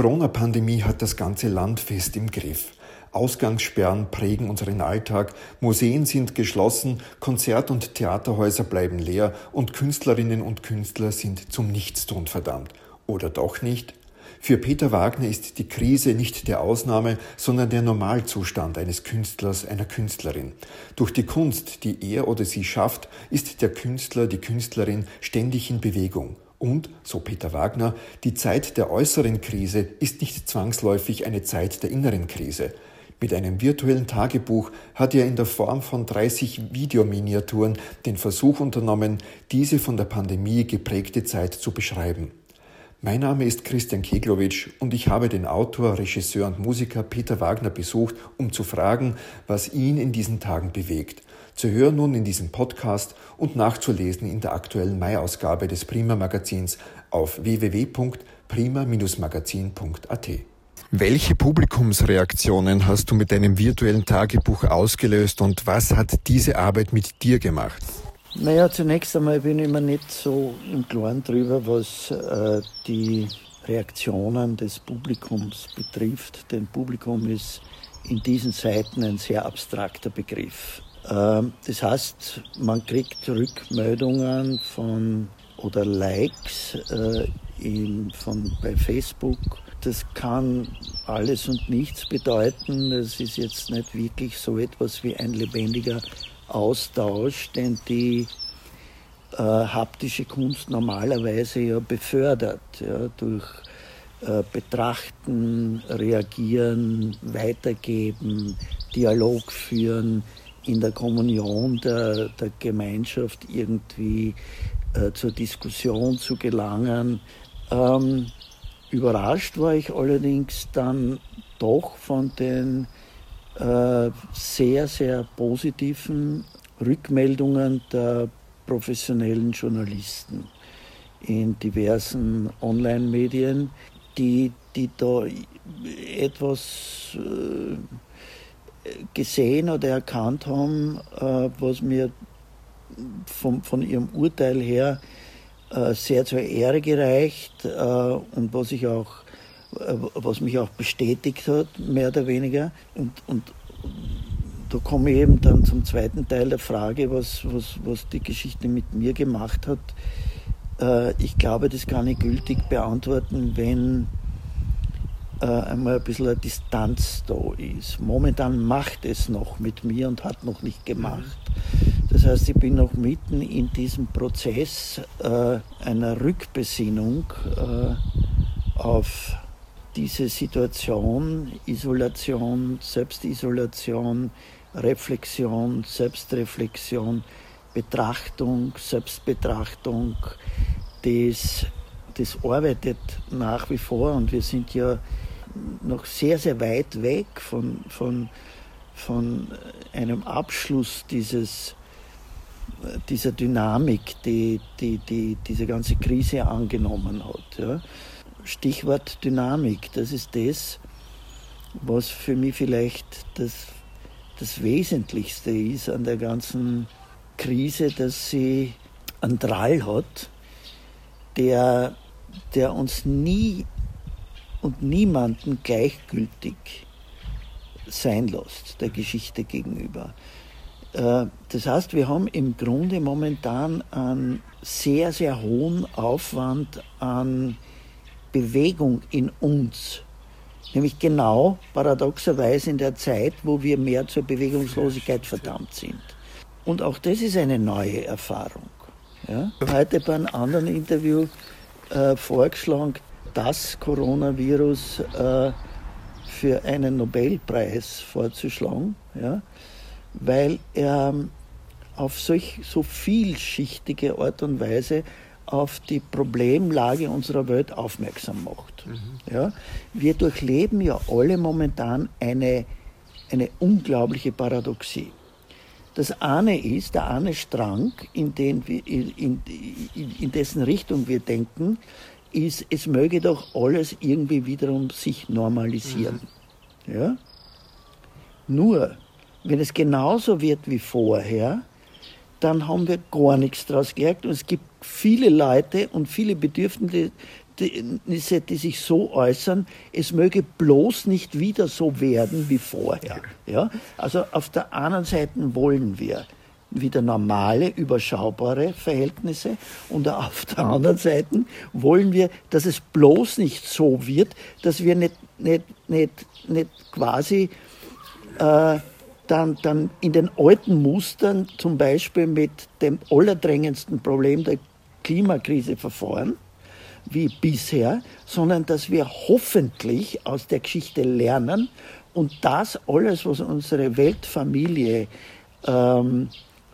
Corona-Pandemie hat das ganze Land fest im Griff. Ausgangssperren prägen unseren Alltag, Museen sind geschlossen, Konzert- und Theaterhäuser bleiben leer und Künstlerinnen und Künstler sind zum Nichtstun verdammt. Oder doch nicht? Für Peter Wagner ist die Krise nicht der Ausnahme, sondern der Normalzustand eines Künstlers, einer Künstlerin. Durch die Kunst, die er oder sie schafft, ist der Künstler, die Künstlerin ständig in Bewegung. Und, so Peter Wagner, die Zeit der äußeren Krise ist nicht zwangsläufig eine Zeit der inneren Krise. Mit einem virtuellen Tagebuch hat er in der Form von 30 Videominiaturen den Versuch unternommen, diese von der Pandemie geprägte Zeit zu beschreiben. Mein Name ist Christian Keglowitsch und ich habe den Autor, Regisseur und Musiker Peter Wagner besucht, um zu fragen, was ihn in diesen Tagen bewegt. Zu hören nun in diesem Podcast und nachzulesen in der aktuellen Mai-Ausgabe des Prima Magazins auf www.prima-magazin.at. Welche Publikumsreaktionen hast du mit deinem virtuellen Tagebuch ausgelöst und was hat diese Arbeit mit dir gemacht? Naja, zunächst einmal bin ich mir nicht so im Klaren drüber, was äh, die Reaktionen des Publikums betrifft. Denn Publikum ist in diesen Zeiten ein sehr abstrakter Begriff. Äh, das heißt, man kriegt Rückmeldungen von oder Likes äh, in, von, bei Facebook das kann alles und nichts bedeuten. Das ist jetzt nicht wirklich so etwas wie ein lebendiger Austausch, den die äh, haptische Kunst normalerweise ja befördert, ja, durch äh, Betrachten, Reagieren, Weitergeben, Dialog führen, in der Kommunion der, der Gemeinschaft irgendwie äh, zur Diskussion zu gelangen. Ähm, Überrascht war ich allerdings dann doch von den äh, sehr, sehr positiven Rückmeldungen der professionellen Journalisten in diversen Online-Medien, die, die da etwas äh, gesehen oder erkannt haben, äh, was mir vom, von ihrem Urteil her äh, sehr zur Ehre gereicht äh, und was ich auch was mich auch bestätigt hat, mehr oder weniger. Und, und da komme ich eben dann zum zweiten Teil der Frage, was, was, was die Geschichte mit mir gemacht hat. Ich glaube, das kann ich gültig beantworten, wenn einmal ein bisschen eine Distanz da ist. Momentan macht es noch mit mir und hat noch nicht gemacht. Das heißt, ich bin noch mitten in diesem Prozess äh, einer Rückbesinnung äh, auf diese Situation, Isolation, Selbstisolation, Reflexion, Selbstreflexion, Betrachtung, Selbstbetrachtung, das, das arbeitet nach wie vor und wir sind ja noch sehr, sehr weit weg von, von, von einem Abschluss dieses dieser Dynamik, die, die, die diese ganze Krise angenommen hat. Ja. Stichwort Dynamik, das ist das, was für mich vielleicht das, das Wesentlichste ist an der ganzen Krise, dass sie einen Drall hat, der, der uns nie und niemanden gleichgültig sein lässt, der Geschichte gegenüber. Äh, das heißt, wir haben im Grunde momentan einen sehr, sehr hohen Aufwand an Bewegung in uns. Nämlich genau paradoxerweise in der Zeit, wo wir mehr zur Bewegungslosigkeit verdammt sind. Und auch das ist eine neue Erfahrung. Ja? Heute bei einem anderen Interview äh, vorgeschlagen, das Coronavirus äh, für einen Nobelpreis vorzuschlagen. Ja? weil er auf solch so vielschichtige Art und Weise auf die Problemlage unserer Welt aufmerksam macht. Mhm. Ja, wir durchleben ja alle momentan eine, eine unglaubliche Paradoxie. Das eine ist, der eine Strang, in, den wir, in, in, in dessen Richtung wir denken, ist, es möge doch alles irgendwie wiederum sich normalisieren. Mhm. Ja? Nur, wenn es genauso wird wie vorher, dann haben wir gar nichts daraus gelernt. Und es gibt viele Leute und viele Bedürftige, Bedürfnisse, die sich so äußern, es möge bloß nicht wieder so werden wie vorher. Ja? Also auf der anderen Seite wollen wir wieder normale, überschaubare Verhältnisse. Und auf der anderen Seite wollen wir, dass es bloß nicht so wird, dass wir nicht, nicht, nicht, nicht quasi äh, dann, dann in den alten Mustern zum Beispiel mit dem allerdrängendsten Problem der Klimakrise verfahren, wie bisher, sondern dass wir hoffentlich aus der Geschichte lernen und das alles, was unsere Weltfamilie ähm,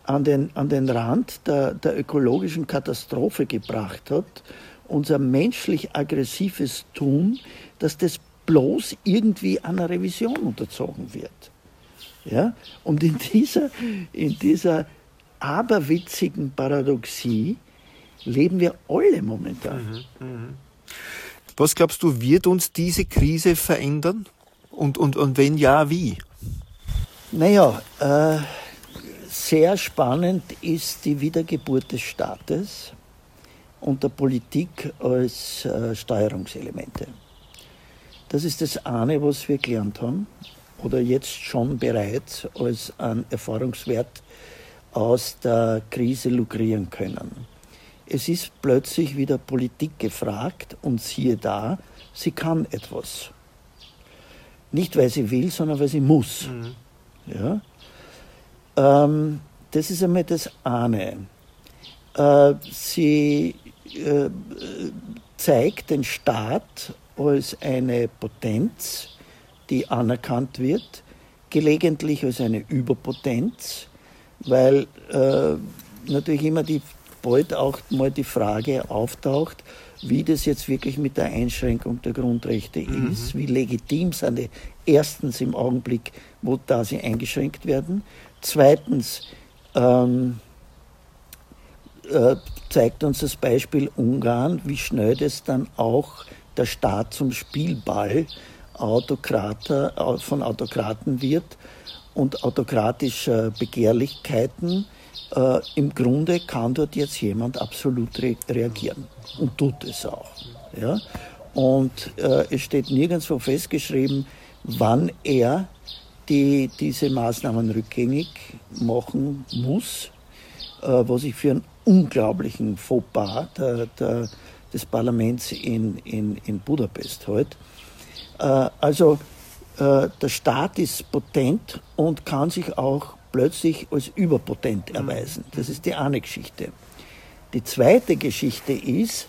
an, den, an den Rand der, der ökologischen Katastrophe gebracht hat, unser menschlich aggressives Tun, dass das bloß irgendwie einer Revision unterzogen wird. Ja? Und in dieser, in dieser aberwitzigen Paradoxie leben wir alle momentan. Mhm, mh. Was glaubst du, wird uns diese Krise verändern? Und, und, und wenn ja, wie? Naja, äh, sehr spannend ist die Wiedergeburt des Staates und der Politik als äh, Steuerungselemente. Das ist das eine, was wir gelernt haben oder jetzt schon bereits als ein Erfahrungswert aus der Krise lukrieren können. Es ist plötzlich wieder Politik gefragt und siehe da, sie kann etwas. Nicht weil sie will, sondern weil sie muss. Mhm. Ja? Ähm, das ist einmal das eine. Äh, sie äh, zeigt den Staat als eine Potenz, die anerkannt wird, gelegentlich als eine Überpotenz, weil äh, natürlich immer die, bald auch mal die Frage auftaucht, wie das jetzt wirklich mit der Einschränkung der Grundrechte mhm. ist, wie legitim sind die erstens im Augenblick, wo da sie eingeschränkt werden, zweitens ähm, äh, zeigt uns das Beispiel Ungarn, wie schnell das dann auch der Staat zum Spielball Autokrater, von Autokraten wird und autokratischer Begehrlichkeiten. Äh, Im Grunde kann dort jetzt jemand absolut re reagieren und tut es auch. Ja? Und äh, es steht nirgendwo festgeschrieben, wann er die diese Maßnahmen rückgängig machen muss, äh, was ich für einen unglaublichen Fauxpas der, der, des Parlaments in, in, in Budapest halte. Äh, also äh, der Staat ist potent und kann sich auch plötzlich als überpotent erweisen. Das ist die eine Geschichte. Die zweite Geschichte ist,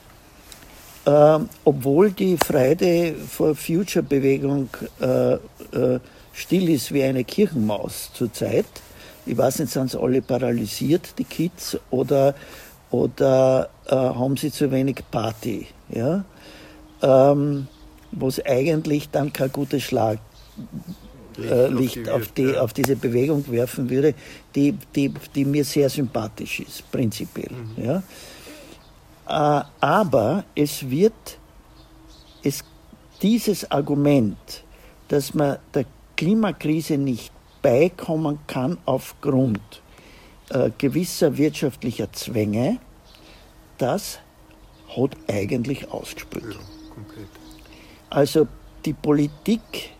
äh, obwohl die Friday for Future Bewegung äh, äh, still ist wie eine Kirchenmaus zurzeit, ich weiß nicht, sind sie alle paralysiert, die Kids, oder, oder äh, haben sie zu wenig Party? Ja? Ähm, was eigentlich dann kein gutes Schlaglicht äh, auf, die, auf, diese Bewegung werfen würde, die, die, die mir sehr sympathisch ist, prinzipiell. Mhm. Ja? Äh, aber es wird, es, dieses Argument, dass man der Klimakrise nicht beikommen kann aufgrund äh, gewisser wirtschaftlicher Zwänge, das hat eigentlich ausgespült. Ja, also die Politik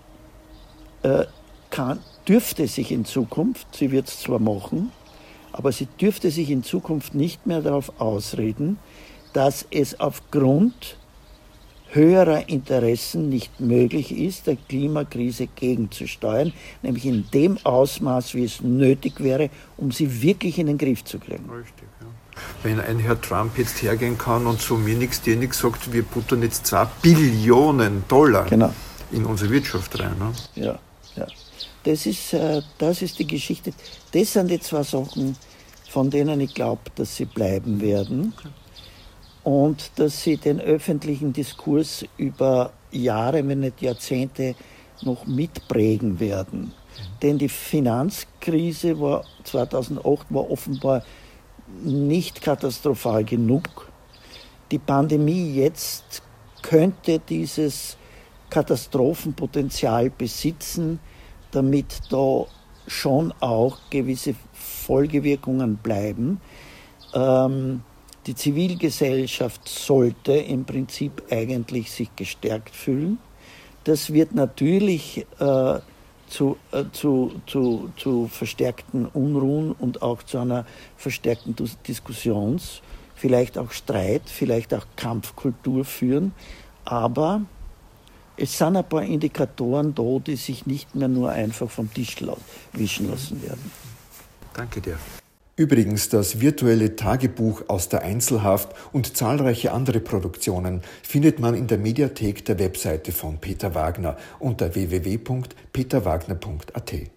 äh, kann, dürfte sich in Zukunft, sie wird es zwar machen, aber sie dürfte sich in Zukunft nicht mehr darauf ausreden, dass es aufgrund höherer Interessen nicht möglich ist, der Klimakrise gegenzusteuern, nämlich in dem Ausmaß, wie es nötig wäre, um sie wirklich in den Griff zu kriegen. Richtig, ja. Wenn ein Herr Trump jetzt hergehen kann und so mir nichts, dir nichts sagt, wir buttern jetzt zwei Billionen Dollar genau. in unsere Wirtschaft rein. Ne? Ja, ja. Das ist, äh, das ist die Geschichte. Das sind die zwei Sachen, von denen ich glaube, dass sie bleiben werden. Okay und dass sie den öffentlichen Diskurs über Jahre, wenn nicht Jahrzehnte noch mitprägen werden. Denn die Finanzkrise war 2008 war offenbar nicht katastrophal genug. Die Pandemie jetzt könnte dieses Katastrophenpotenzial besitzen, damit da schon auch gewisse Folgewirkungen bleiben. Ähm, Die Zivilgesellschaft sollte im Prinzip eigentlich sich gestärkt fühlen. Das wird natürlich äh, zu, äh, zu, zu, zu verstärkten Unruhen und auch zu einer verstärkten Diskussions, vielleicht auch Streit, vielleicht auch Kampfkultur führen. Aber es sind ein paar Indikatoren da, die sich nicht mehr nur einfach vom Tisch wischen lassen werden. Danke dir. Übrigens, das virtuelle Tagebuch aus der Einzelhaft und zahlreiche andere Produktionen findet man in der Mediathek der Webseite von Peter Wagner unter www.peterwagner.at.